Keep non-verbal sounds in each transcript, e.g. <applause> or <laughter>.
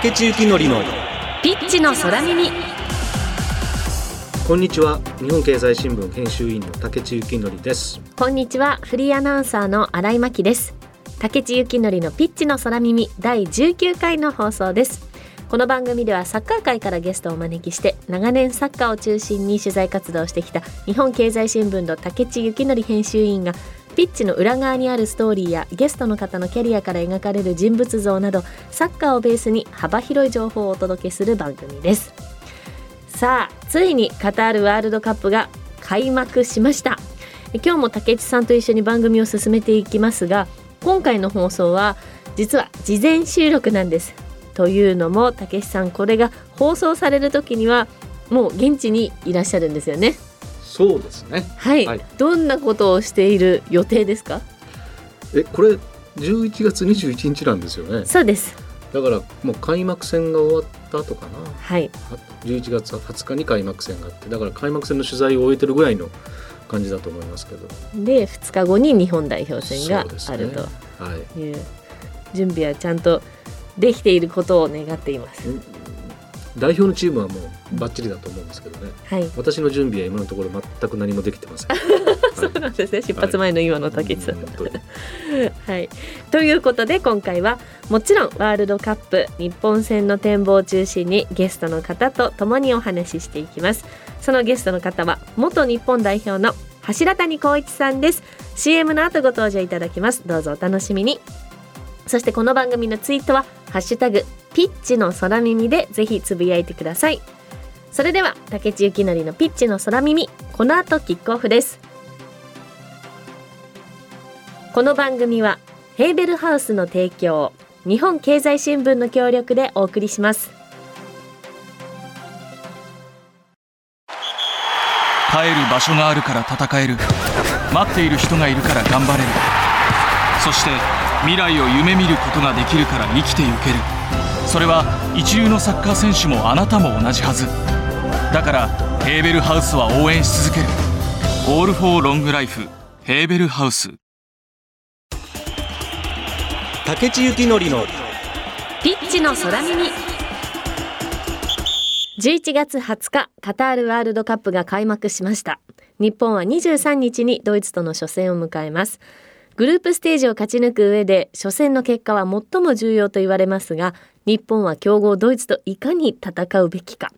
竹地幸典のピッチの空耳。こんにちは。日本経済新聞編集員の竹地幸則です。こんにちは。フリーアナウンサーの新井真希です。竹地幸典のピッチの空耳第19回の放送です。この番組ではサッカー界からゲストをお招きして長年サッカーを中心に取材活動をしてきた日本経済新聞の竹地幸則編集員がピッチの裏側にあるストーリーやゲストの方のキャリアから描かれる人物像などサッカーをベースに幅広い情報をお届けする番組です。さあついにカタールワールドカップが開幕しました。今日も竹内さんと一緒に番組を進めていきますが今回の放送は実は事前収録なんです。というのも竹内さんこれが放送される時にはもう現地にいらっしゃるんですよね。そうですね。はい、はい。どんなことをしている予定ですか？えこれ11月21日なんですよね。そうです。だからもう開幕戦が終わった後かな。はい。は11月20日に開幕戦があってだから開幕戦の取材を終えてるぐらいの感じだと思いますけど。で2日後に日本代表戦があるとはい。いう準備はちゃんとできていることを願っています代表のチームはもうバッチリだと思うんですけどね。はい。私の準備は今のところ全く何もできてません。<laughs> そうなんですね。出発前の今の竹内さん、<laughs> はい、ということで今回はもちろんワールドカップ日本戦の展望を中心にゲストの方と共にお話ししていきます。そのゲストの方は元日本代表の柱谷光一さんです。CM の後ご登場いただきます。どうぞお楽しみに。そしてこの番組のツイートはハッシュタグピッチの空耳でぜひつぶやいてください。それでは竹内幸則のピッチの空耳この後キックオフです。この番組はヘーベルハウスの提供日本経済新聞の協力でお送りします。帰る場所があるから戦える。待っている人がいるから頑張れる。そして未来を夢見ることができるから生きてゆける。それは一流のサッカー選手もあなたも同じはず。だからヘーベルハウスは応援し続ける「オール・フォー・ロング・ライフ」ヘーベルハウス。竹地幸典のピッチの空耳。11月20日カタールワールドカップが開幕しました。日本は23日にドイツとの初戦を迎えますグループステージを勝ち抜く上で初戦の結果は最も重要と言われますが日本は強豪ドイツといかに戦うべきか。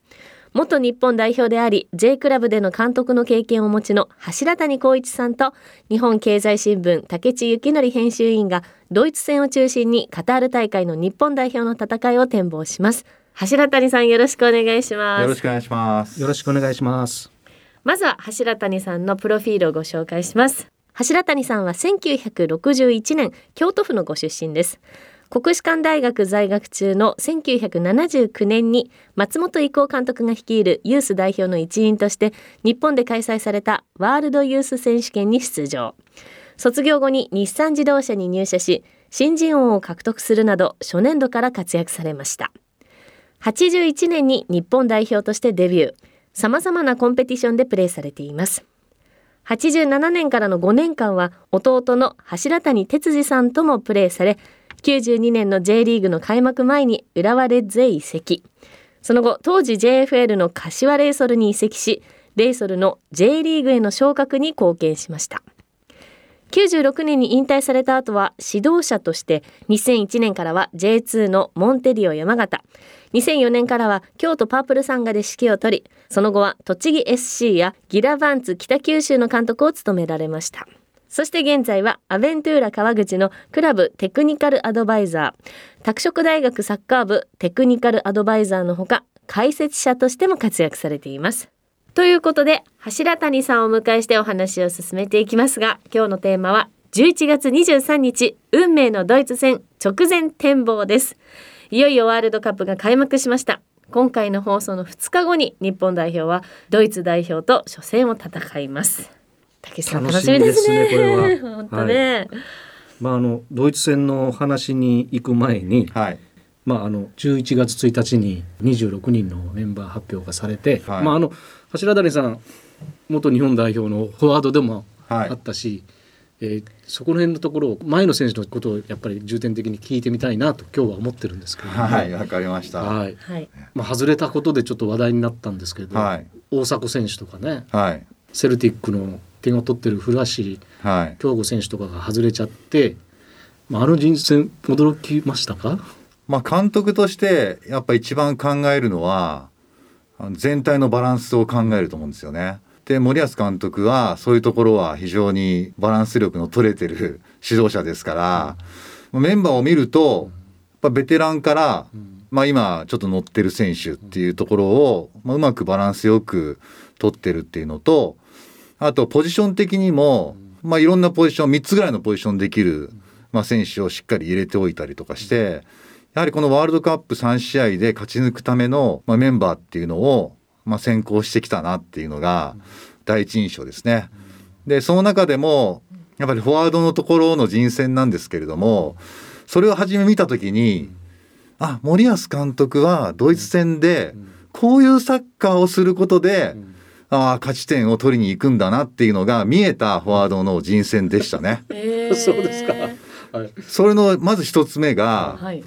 元日本代表であり J クラブでの監督の経験をお持ちの柱谷光一さんと日本経済新聞竹地幸則編集員がドイツ戦を中心にカタール大会の日本代表の戦いを展望します。柱谷さんよろしくお願いします。よろしくお願いします。よろしくお願いします。まずは柱谷さんのプロフィールをご紹介します柱谷さんは1961年京都府のご出身です。国士舘大学在学中の1979年に松本伊光監督が率いるユース代表の一員として日本で開催されたワールドユース選手権に出場。卒業後に日産自動車に入社し新人王を獲得するなど初年度から活躍されました。81年に日本代表としてデビュー。様々なコンペティションでプレーされています。87年からの5年間は弟の柱谷哲司さんともプレーされ92年の J リーグの開幕前に浦和レッズへ移籍。その後当時 JFL の柏レイソルに移籍しレイソルの J リーグへの昇格に貢献しました。96年に引退された後は指導者として2001年からは J2 のモンテディオ山形。2004年からは京都パープルサンガで指揮を取りその後は栃木 SC やギラバンツ北九州の監督を務められました。そして現在はアベントゥーラ川口のクラブテクニカルアドバイザー。拓殖大学サッカー部テクニカルアドバイザーのほか解説者としても活躍されています。ということで柱谷さんをお迎えしてお話を進めていきますが今日のテーマは11月23日運命のドイツ戦直前展望です。いよいよワールドカップが開幕しました。今回の放送の2日後に日本代表はドイツ代表と初戦を戦います。竹内さん楽しみですね。これは。<laughs> 本当ね、まああのドイツ戦の話に行く前にはい。まあ、あの11月1日に26人のメンバー発表がされて、はい。まあ、あの柱谷さん元日本代表のフォワードでもはい。あったし、えーそこら辺のところを前の選手のことをやっぱり重点的に聞いてみたいなと今日は思ってるんですけど。もはいわかりました。はい。はい。まあ、外れたことでちょっと話題になったんですけど、はい。大迫選手とかねはい。セルティックの点を取ってる古橋はい。京吾選手とかが外れちゃって、まあ、あの人選驚きましたか？まあ監督としてやっぱ一番考えるのはあの全体のバランスを考えると思うんですよね。で森保監督はそういうところは非常にバランス力の取れてる <laughs> 指導者ですから、メンバーを見るとやっぱベテランから、まあ、今ちょっと乗ってる選手っていうところを、まあ、うまくバランスよく取ってるっていうのとあとポジション的にも、まあ、いろんなポジション3つぐらいのポジションできる、まあ、選手をしっかり入れておいたりとかしてやはりこのワールドカップ3試合で勝ち抜くための、まあ、メンバーっていうのを、まあ、先行してきたなっていうのが第一印象ですね。でその中でもやっぱりフォワードのところの人選なんですけれどもそれを初め見た時にあ森保監督はドイツ戦でこういうサッカーをすることで、ああ勝ち点を取りに行くんだなっていうのが見えたフォワードの人選でしたね。え <laughs> ーそうですか。はい。それのまず一つ目がはい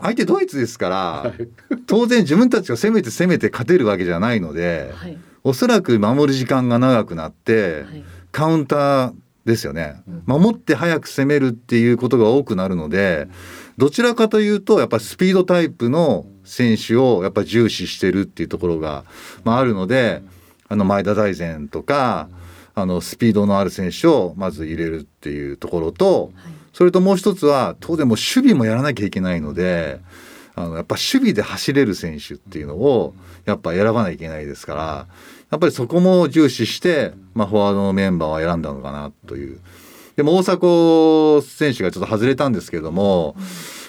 相手ドイツですからはい。当然自分たちが攻めて攻めて勝てるわけじゃないのではい。おそらく守る時間が長くなってはい。カウンターですよね。守って早く攻めるっていうことが多くなるのでどちらかというとやっぱりスピードタイプの選手をやっぱり重視してるっていうところが、まあ、あるのであの前田大然とかあのスピードのある選手をまず入れるっていうところとそれともう一つは当然もう守備もやらなきゃいけないのであのやっぱ守備で走れる選手っていうのをやっぱ選ばなきゃいけないですからやっぱりそこも重視して、まあ、フォワードのメンバーは選んだのかなという。でも大迫選手がちょっと外れたんですけども、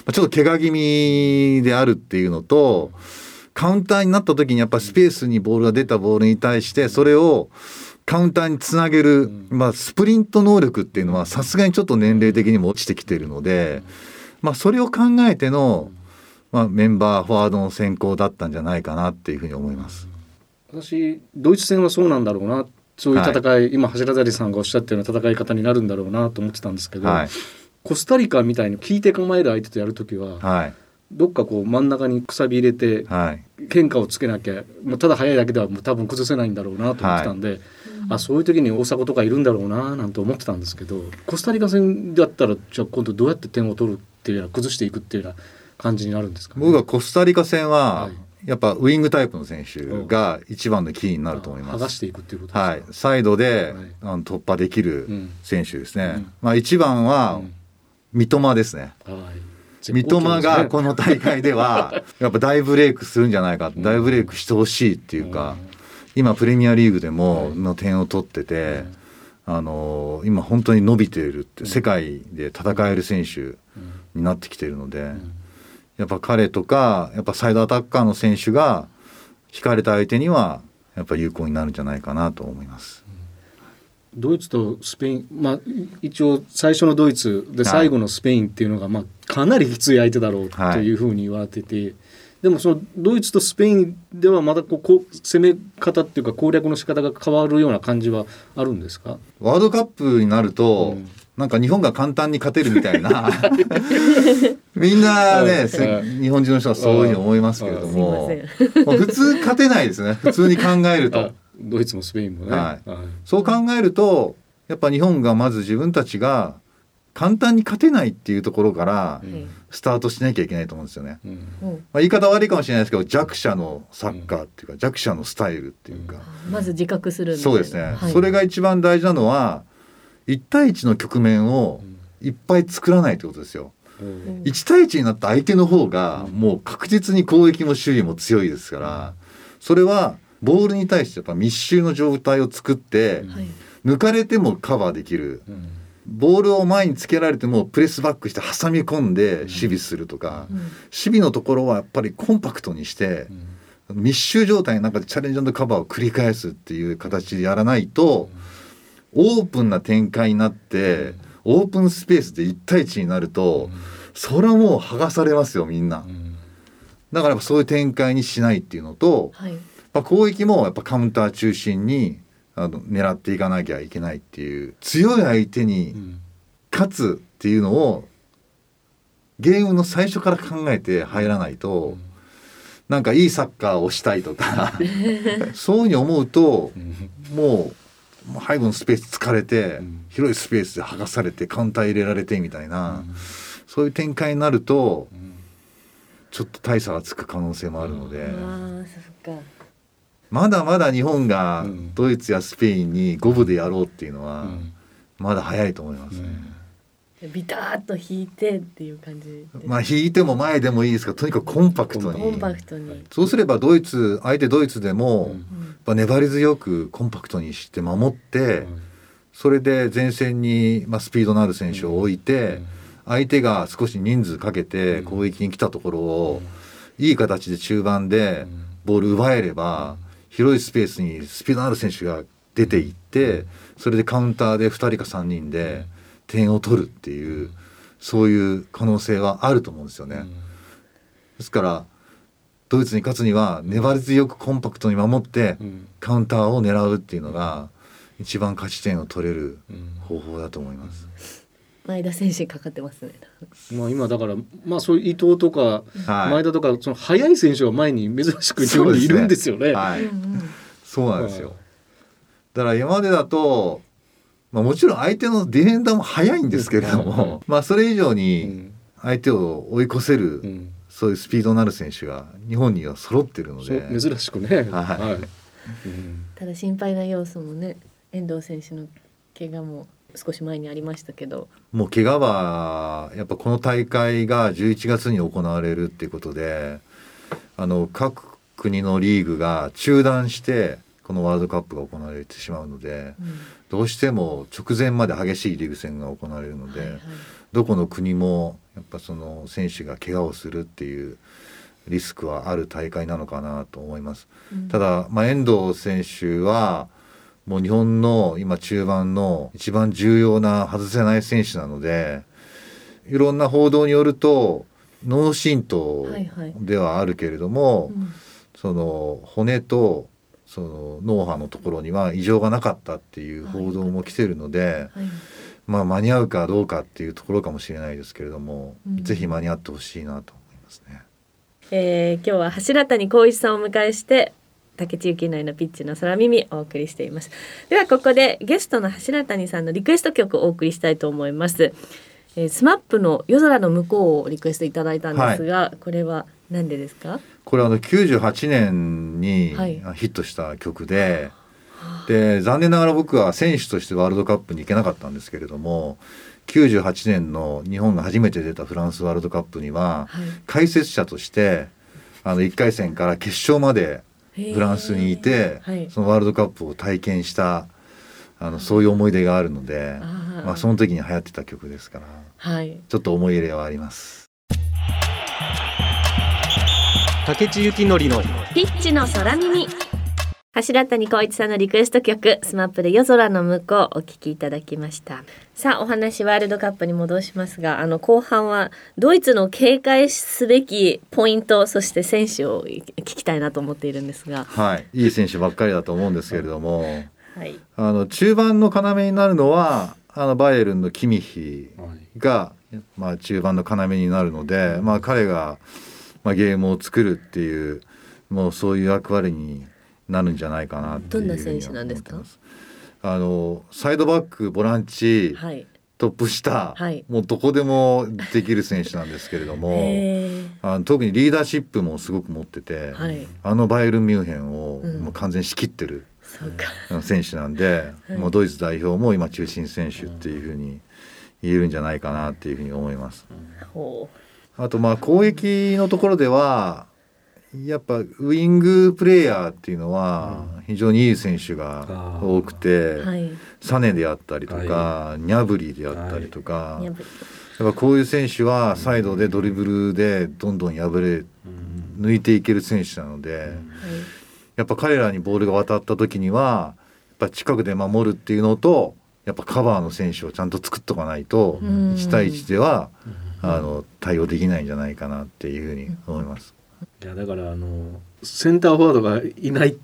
まちょっと怪我気味であるっていうのとカウンターになった時にやっぱスペースにボールが出たボールに対してそれをカウンターにつなげる、まあ、スプリント能力っていうのはさすがにちょっと年齢的にも落ちてきているので、まあ、それを考えての、まあ、メンバーフォワードの選考だったんじゃないかなっていうふうに思います。私ドイツ戦はそうなんだろうな。そういう戦い、今柱谷さんがおっしゃったような戦い方になるんだろうなと思ってたんですけど、はい、コスタリカみたいに聞いて構える相手とやるときは、はい、どっかこう真ん中にくさび入れてはい、変化をつけなきゃ、まあ、ただ速いだけではもう多分崩せないんだろうなと思ってたんで、あそういう時に大迫とかいるんだろうななんて思ってたんですけどコスタリカ戦だったらじゃあ今度どうやって点を取るっていうような崩していくっていうような感じになるんですか、ね、僕はコスタリカ戦は、はい。やっぱウイングタイプの選手が一番のキーになると思います。剥がしていくっていうことですか、はい、サイドで、はい。あの突破できるうん。選手ですね。うん。まあ一番はうん。三笘ですね。はい、三笘がこの大会では <laughs> やっぱ大ブレイクするんじゃないか、ん。大ブレイクしてほしいっていうか、今プレミアリーグでもの点を取ってて、あのー今本当に伸びているって世界で戦える選手になってきているので、やっぱ彼とかやっぱサイドアタッカーの選手が引かれた相手にはやっぱ有効になるんじゃないかなと思います。ドイツとスペイン、まあ、一応最初のドイツで最後のスペインっていうのが、まあ、かなりきつい相手だろうというふうに言われてて、でもそのドイツとスペインではまたこうこう攻め方っていうか攻略の仕方が変わるような感じはあるんですか？ワールドカップになると、うん。なんか日本が簡単に勝てるみたいな。<laughs> みんなね、はい。せ日本人の人はそういうふうに思いますけれども。普通勝てないですね。普通に考えるあとドイツもスペインもね。はい。そう考えるとやっぱ日本がまず自分たちが簡単に勝てないっていうところからうん。スタートしなきゃいけないと思うんですよね。うん。うん。まあ、言い方悪いかもしれないですけど弱者のサッカーっていうか、弱者のスタイルっていうか、まず自覚するそうですね、はい。それが一番大事なのは1対1の局面をいっぱい作らないってことですよ。うん。1対1になった相手の方がもう確実に攻撃も守備も強いですからそれはボールに対してやっぱ密集の状態を作ってはい。抜かれてもカバーできる。うんボールを前につけられてもプレスバックして挟み込んで守備するとかうん。守備のところはやっぱりコンパクトにして密集状態の中でチャレンジカバーを繰り返すっていう形でやらないとオープンな展開になってオープンスペースで1対1になるとそれはもう剥がされますよみんな。うん。だからやっぱそういう展開にしないっていうのと、はいまあ、攻撃もやっぱカウンター中心にあの狙っていかなきゃいけないっていう強い相手に勝つっていうのをゲームの最初から考えて入らないと、なんかいいサッカーをしたいとか <laughs> そういうふうに思うと、もう背後のスペース疲れて、広いスペースで剥がされてカウンター入れられてみたいな、そういう展開になると、ちょっと大差がつく可能性もあるので、ああそっかまだまだ日本がドイツやスペインに五分でやろうっていうのは、まだ早いと思いますね。ビターッと引いてっていう感じ。まあ引いても前でもいいですがとにかくコンパクトに。コンパクトに、そうすればドイツ相手ドイツでも、うん。やっぱ粘り強くコンパクトにして守って、それで前線に、まあ、スピードのある選手を置いて、相手が少し人数かけて攻撃に来たところを、いい形で中盤でボール奪えれば、広いスペースにスピードのある選手が出ていって、それでカウンターで2人か3人で点を取るっていう、そういう可能性はあると思うんですよね。ですからドイツに勝つには粘り強くコンパクトに守ってカウンターを狙うっていうのが一番勝ち点を取れる方法だと思います。前田選手にかかってますね。まあ今だからまあそういう伊藤とかはい。前田とかその速い選手が前に珍しく日本にいるんですよね。そうなんですよ。だから今までだと、まあ、もちろん相手のディフェンダーも速いんですけれども、まあそれ以上うにん。相手を追い越せる、うん。そういうスピードのある選手が日本には揃ってるのそうで。珍しくね。ただ心配な要素もね遠藤選手の怪我も少し前にありましたけど。もう怪我はやっぱこの大会が11月に行われるっていうことであの各国のリーグが中断してこのワールドカップが行われてしまうのでうん。どうしても直前まで激しいリーグ戦が行われるので、はいはい。どこの国もやっぱその選手が怪我をするっていうリスクはある大会なのかなと思います。うん。ただ、まあ、遠藤選手はもう日本の今中盤の一番重要な外せない選手なのでいろんな報道によると脳震盪はいはい。ではあるけれども、うん。その骨とその脳波のところには異常がなかったっていう報道も来てるので、はいまあ間に合うかどうかっていうところかもしれないですけれども、うん。ぜひ間に合ってほしいなと思いますね。えー今日は柱谷光一さんをお迎えして武智幸徳のピッチの空耳お送りしています。ではここでゲストの柱谷さんのリクエスト曲をお送りしたいと思います、えー、 SMAP の夜空ノムコウをリクエストいただいたんですが、これは何でですか？これはあの98年にはい。ヒットした曲で、で残念ながら僕は選手としてワールドカップに行けなかったんですけれども98年の日本が初めて出たフランスワールドカップにははい。解説者としてあの1回戦から決勝までフランスにいて、はい。そのワールドカップを体験したあのそういう思い出があるので、まあ、その時に流行ってた曲ですからはい。ちょっと思い入れはあります。武智幸徳のピッチの空耳。柱谷光一さんのリクエスト曲 SMAP で夜空ノムコウお聞きいただきましたさあお話ワールドカップに戻しますがあの後半はドイツの警戒すべきポイントそして選手を聞きたいなと思っているんですが。はい、いい選手ばっかりだと思うんですけれども、はい。あの中盤の要になるのはあのバイエルンのキミヒが、まあ、中盤の要になるので、まあ、彼が、まあ、ゲームを作るっていうもうそういう役割になるんじゃないかなっていうどんな選手なんですか？思ってますあのサイドバックボランチ、はい。トップ下、はい。もうどこでもできる選手なんですけれどもあの特にリーダーシップもすごく持ってて、はい。あのバイエルン・ミュンヘンをうん。もう完全に仕切ってるそうか。選手なんで、はい。もうドイツ代表も今中心選手っていうふうに言えるんじゃないかなっていうふうに思います。ほあとまあ攻撃のところではやっぱウイングプレーヤーっていうのは非常にいい選手が多くて、うはい。サネであったりとか、ニャブリであったりとか、やっやっぱこういう選手はサイドでドリブルでどんどん破れ抜いていける選手なので、やっぱ彼らにボールが渡った時にはやっぱ近くで守るっていうのとやっぱカバーの選手をちゃんと作っとかないとうん。1対1ではあの対応できないんじゃないかなっていうふうに思います。いやだからあのセンターフォワードがいない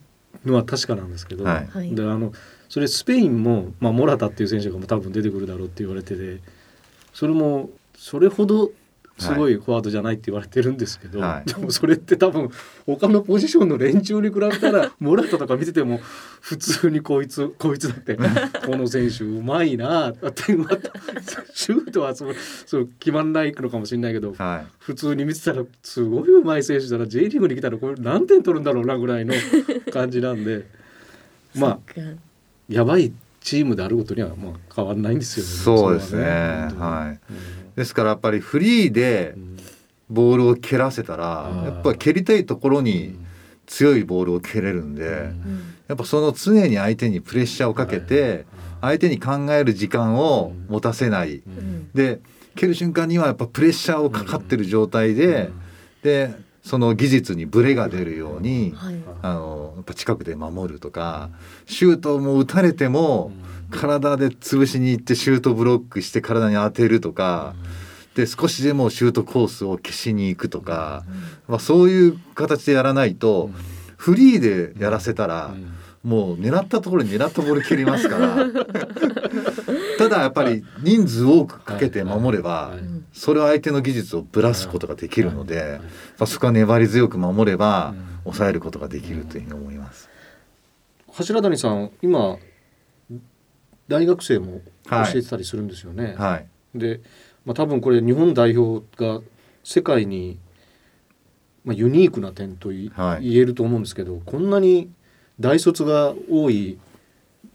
のは確かなんですけど、はい。はい。であのそれスペインも、まあ、モラタっていう選手が多分出てくるだろうって言われててそれもそれほどすごいフォワードじゃないって言われてるんですけど、はい。でもそれって多分他のポジションの連中に比べたらモラタとか見てても普通にこいつこいつだって <laughs> この選手うまいなってまたシュートはそうそう決まんないのかもしれないけどはい。普通に見てたらすごいうまい選手だな J リーグに来たらこれ何点取るんだろうなぐらいの感じなんで <laughs> まあやばいチームであることにはまあ変わらないんですよね。そうですね。れはねはいですからやっぱりフリーでうん。ボールを蹴らせたらやっぱり蹴りたいところに強いボールを蹴れるんで、うん。やっぱその常に相手にプレッシャーをかけて相手に考える時間を持たせない、うん。で蹴る瞬間にはやっぱプレッシャーをかかってる状態で、でその技術にブレが出るように、はい。あのやっぱ近くで守るとかシュートも打たれても体で潰しに行ってシュートブロックして体に当てるとか。で少しでもシュートコースを消しに行くとか、まあ、そういう形でやらないと、フリーでやらせたら、もう狙ったところに狙ったボール蹴りますから。<laughs> ただやっぱり人数多くかけて守れば、それは相手の技術をぶらすことができるので、まあそこは粘り強く守れば、抑えることができるというふうに思います。柱谷さん今大学生も教はい。えてたりするんですよね。はい、で、まあ、多分これ日本代表が世界に、まあ、ユニークな点とい、はい。言えると思うんですけどこんなに大卒が多い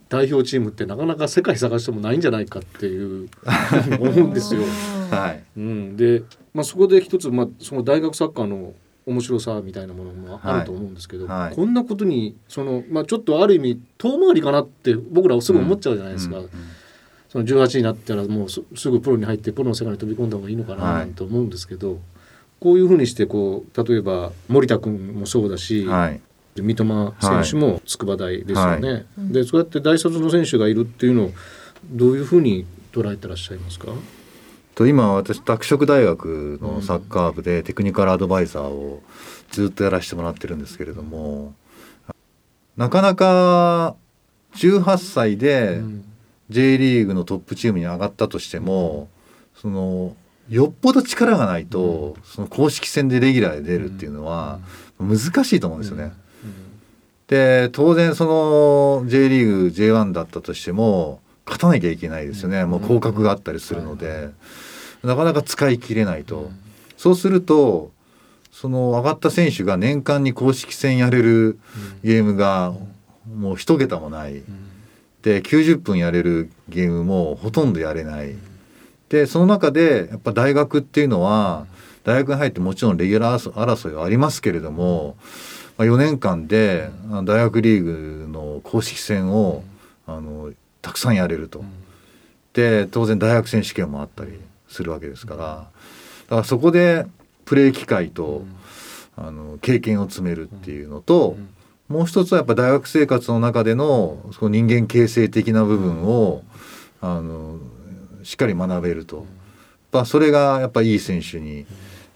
代表チームってなかなか世界探してもないんじゃないかっていう <laughs> 思うんですよ。はい、うん、で、まあ、そこで一つ、まあ、その大学サッカーの面白さみたいなものもあると思うんですけど、はい。はいこんなことにその、まあ、ちょっとある意味遠回りかなって僕らはすぐ思っちゃうじゃないですか。うんうんその18になったらもうすすぐプロに入ってプロの世界に飛び込んだ方がいいのかなはいなんて思うんですけど、こういうふうにしてこう例えば森田君もそうだし、はい、三笘選手も筑波大ですよね。い。でそうやって大卒の選手がいるっていうのをどういうふうに捉えてらっしゃいますか、と今私拓殖大学のサッカー部でテクニカルアドバイザーをずっとやらせてもらってるんですけれどもなかなか18歳で J リーグのトップチームに上がったとしてもそのよっぽど力がないとその公式戦でレギュラーで出るっていうのは難しいと思うんですよね。で当然その J リーグ J1 だったとしても勝たなきゃいけないですよね、もう降格があったりするので、なかなか使い切れないと、そうするとその上がった選手が年間に公式戦やれるゲームがもう一桁もない、で90分やれるゲームもほとんどやれない、でその中でやっぱ大学っていうのは大学に入ってもちろんレギュラー争いはありますけれども、まあ、4年間であ大学リーグの公式戦をあのたくさんやれると。で当然大学選手権もあったりするわけですから。だからそこでプレー機会とあの経験を積めるっていうのともう一つはやっぱ大学生活の中でのその人間形成的な部分をあのしっかり学べると、まあ、それがやっぱいい選手に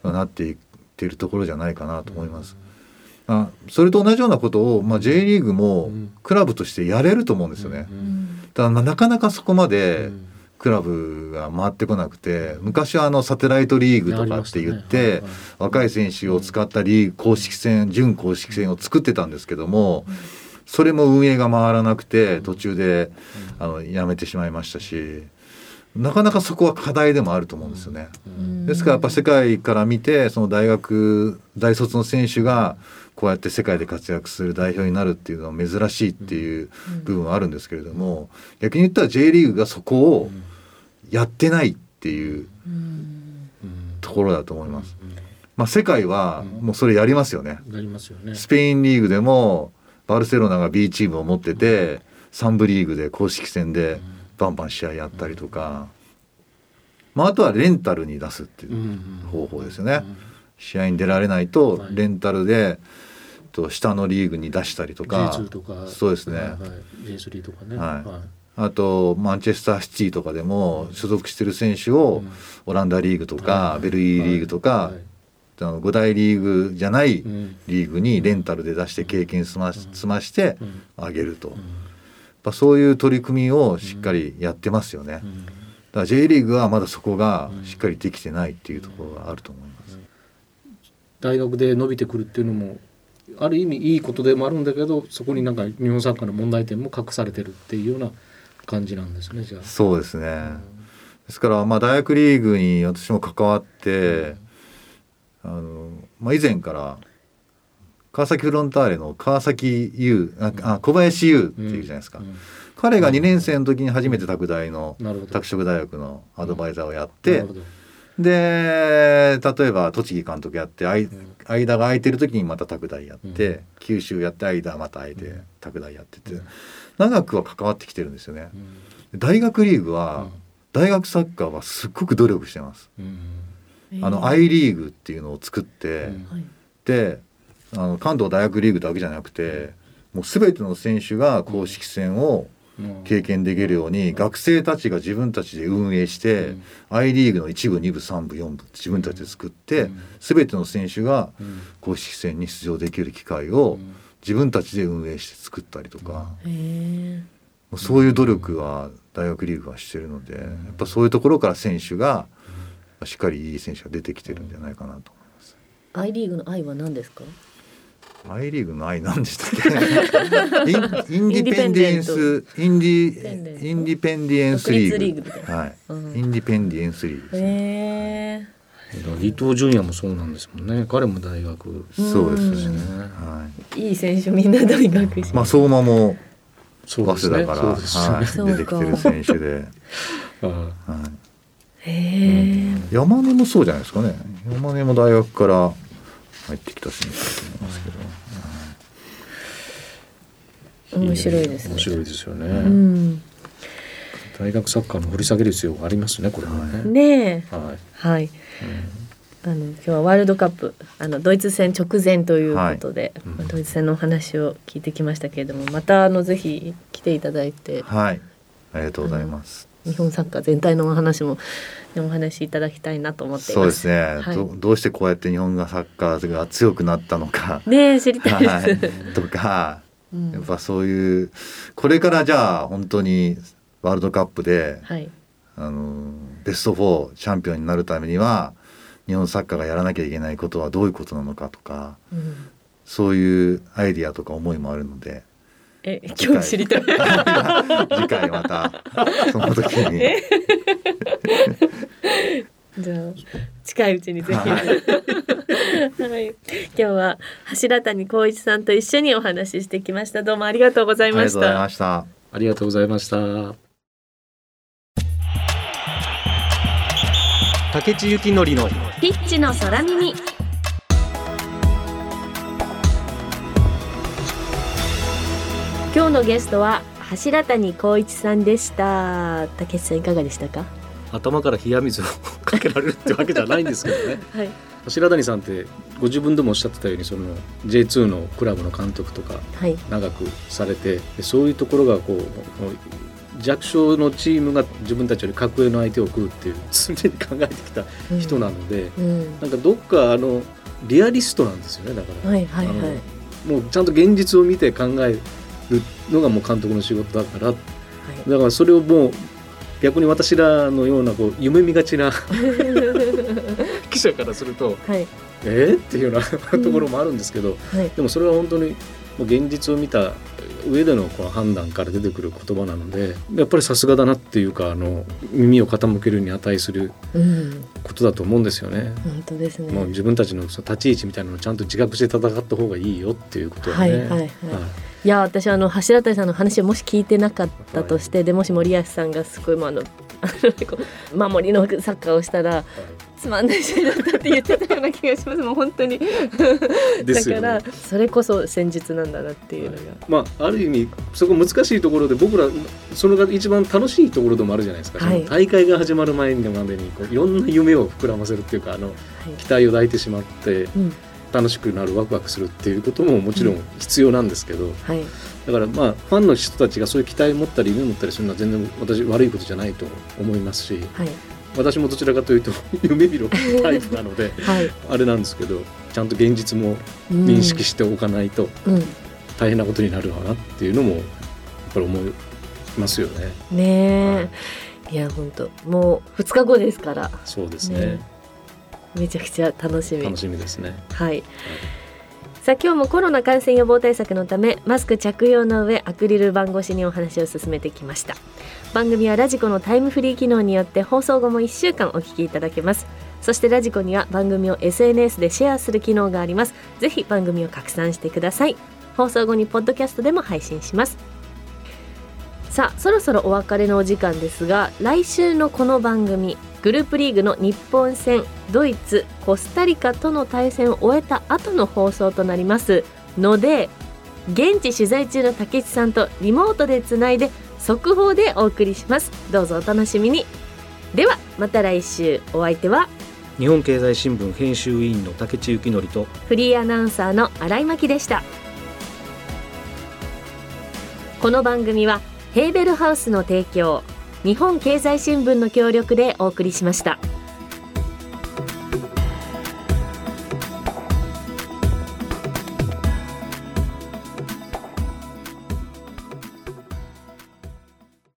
なっていっているところじゃないかなと思います。あそれと同じようなことを、まあ、J リーグもクラブとしてやれると思うんですよね。ただまあなかなかそこまでクラブが回ってこなくて昔はあのサテライトリーグとかって言って、若い選手を使ったリーグ公式戦準公式戦を作ってたんですけども、それも運営が回らなくて途中であのやめてしまいましたしなかなかそこは課題でもあると思うんですよね。ですからやっぱ世界から見てその大学大卒の選手がこうやって世界で活躍する代表になるっていうのは珍しいっていう部分はあるんですけれども逆に言ったら J リーグがそこをやってないっていうところだと思います。まあ、世界はもうそれやりますよね。なりますよね。スペインリーグでもバルセロナが B チームを持ってて3部リーグで公式戦でバンバン試合やったりとか、まあ、あとはレンタルに出すっていう方法ですよね。試合に出られないとレンタルでと下のリーグに出したりとか。J2 とか。そうですね、はいはい、J3 とかね。はいあとマンチェスターシティとかでも所属してる選手をオランダリーグとかベルギーリーグとかあの5大リーグじゃないうん。リーグにレンタルで出して経験済ましてうん。あげると、やっぱそういう取り組みをしっかりやってますよね。うん。だから J リーグはまだそこがしっかりできてないっていうところがあると思います。大学で伸びてくるっていうのもある意味いいことでもあるんだけどそこになんか日本サッカーの問題点も隠されてるっていうような感じなんですねじゃあ。そうですね。ですからまあ大学リーグに私も関わって、あのまあ以前から川崎フロンターレの川崎優ああ小林優っていうじゃないですか。うん。彼が2年生の時に初めて拓大の拓殖大学のアドバイザーをやっなてで例えば栃木監督やってあいん。間が空いてる時にまた拓大やって、九州やって間また空いて拓大やってて長くは関わってきてるんですよね。大学リーグは、大学サッカーはすっごく努力してます。うん。あの I リーグっていうのを作って、であの関東大学リーグだけじゃなくてもう全ての選手が公式戦をうん。経験できるように学生たちが自分たちで運営して、うん。I リーグの1部2部3部4部自分たちで作って、うん。全ての選手がうん。公式戦に出場できる機会をうん自分たちで運営して作ったりとか、うそういう努力は大学リーグはしてるので、やっぱそういうところから選手がしっかりいい選手が出てきてるんじゃないかなと。I リーグの I は何ですか？I リーグの愛なんでしたっけ？<laughs> インインディペンデンスインディインディペンデンス。リーグ。はい、うんインディペンデンスリーグですね、へえ伊東純也もそうなんですもんね。彼も大学。そうですね、ねはい。いい選手みんな大学い、まあ相馬もそうですね。早稲田から、ね。はい、出てきてる選手で、<laughs> あはい、へえ山根もそうじゃないですかね。山根も大学から入ってきた選手だと思いますけど、面白いですね。面白いですよね、うん大学サッカーの掘り下げる必要がありますねこれはね、ねえ。はい。はい。あの今日はワールドカップあのドイツ戦直前ということで、うん。まあドイツ戦のお話を聞いてきましたけれどもまたあのぜひ来ていただいてはい、ありがとうございます。日本サッカー全体のお話もお話しいただきたいなと思っていま。そうですすね、はい。どどうしてこうやって日本がサッカーが強くなったのか、ねえ知りたいはです。い、とか、うん。やっぱそういうこれからじゃあ本当にワールドカップで、はい。あのベスト4チャンピオンになるためには日本サッカーがやらなきゃいけないことはどういうことなのかとかうんそういうアイディアとか思いもあるのでえ今日知りたい。<laughs> 次回またその時に <laughs> <laughs> じゃあ近いうちにぜひ。はい。今日は柱谷光一さんと一緒にお話ししてきました。どうもありがとうございましありがとうございた。ました。ありがとうございました竹地幸典のピッチの空耳。今日のゲストは柱谷光一さんでした。竹内さんいかがでしたか？頭から冷や水をかけられるってわけじゃないんですけどね <laughs> はい。柱谷さんってご自分でもおっしゃってたようにその J2 のクラブの監督とかはい。長くされてでそういうところがこう弱小のチームが自分たちより格上の相手を食うっていう <laughs> 常に考えてきた人なので、うん。なんかどっかあのリアリストなんですよねだから、はいはいもうちゃんと現実を見て考えるのがもう監督の仕事だからはい。だからそれをもう逆に私らのようなこう夢見がちな <laughs> 記者からするとはい。えー、っていうような <laughs> ところもあるんですけど、はい。でもそれは本当にもう現実を見た上でのこの判断から出てくる言葉なのでやっぱりさすがだなっていうかあの耳を傾けるに値するうん。ことだと思うんですよね。本当ですね。もう自分たちのその立ち位置みたいなのをちゃんと自覚して戦った方がいいよっていうことはね。はいはいはいいや私あの柱谷さんの話をもし聞いてなかったとして、でもし森保さんがすごいもうあの <laughs> あの守りのサッカーをしたらつまんない試合だったって言ってたような気がします。もう本当に。<laughs> だからそれこそ戦術なんだなっていうのが、まあ、ある意味そこ難しいところで僕らそれが一番楽しいところでもあるじゃないですか、はい。大会が始まる前にまでにこういろんな夢を膨らませるっていうかあのはい。期待を抱いてしまってうん。楽しくなるワクワクするっていうことももちろん必要なんですけど、はい。だからまあファンの人たちがそういう期待を持ったり夢を持ったりするのは全然私悪いことじゃないと思いますし。はい私もどちらかというと夢見ろタイプなので、<laughs> はい、あれなんですけどちゃんと現実も認識しておかないとうん、大変なことになるわなっていうのもやっぱり思いますよね。ねえ、い、や本当もう2日後ですから。そうですね。ねめちゃくちゃ楽しみ。楽しみですね。はい。さあ今日もコロナ感染予防対策のためマスク着用の上アクリル板越しにお話を進めてきました。番組はラジコのタイムフリー機能によって放送後も1週間お聞きいただけます。そしてラジコには番組を SNS でシェアする機能があります。ぜひ番組を拡散してください。放送後にポッドキャストでも配信します。さあそろそろお別れのお時間ですが来週のこの番組グループリーグの日本戦ドイツコスタリカとの対戦を終えた後の放送となります。ので現地取材中の竹内さんとリモートでつないで速報でお送りします。どうぞお楽しみに。ではまた来週。お相手は？日本経済新聞編集委員の竹地幸則とフリーアナウンサーの新井真希でした。この番組はヘーベルハウスの提供日本経済新聞の協力でお送りしました。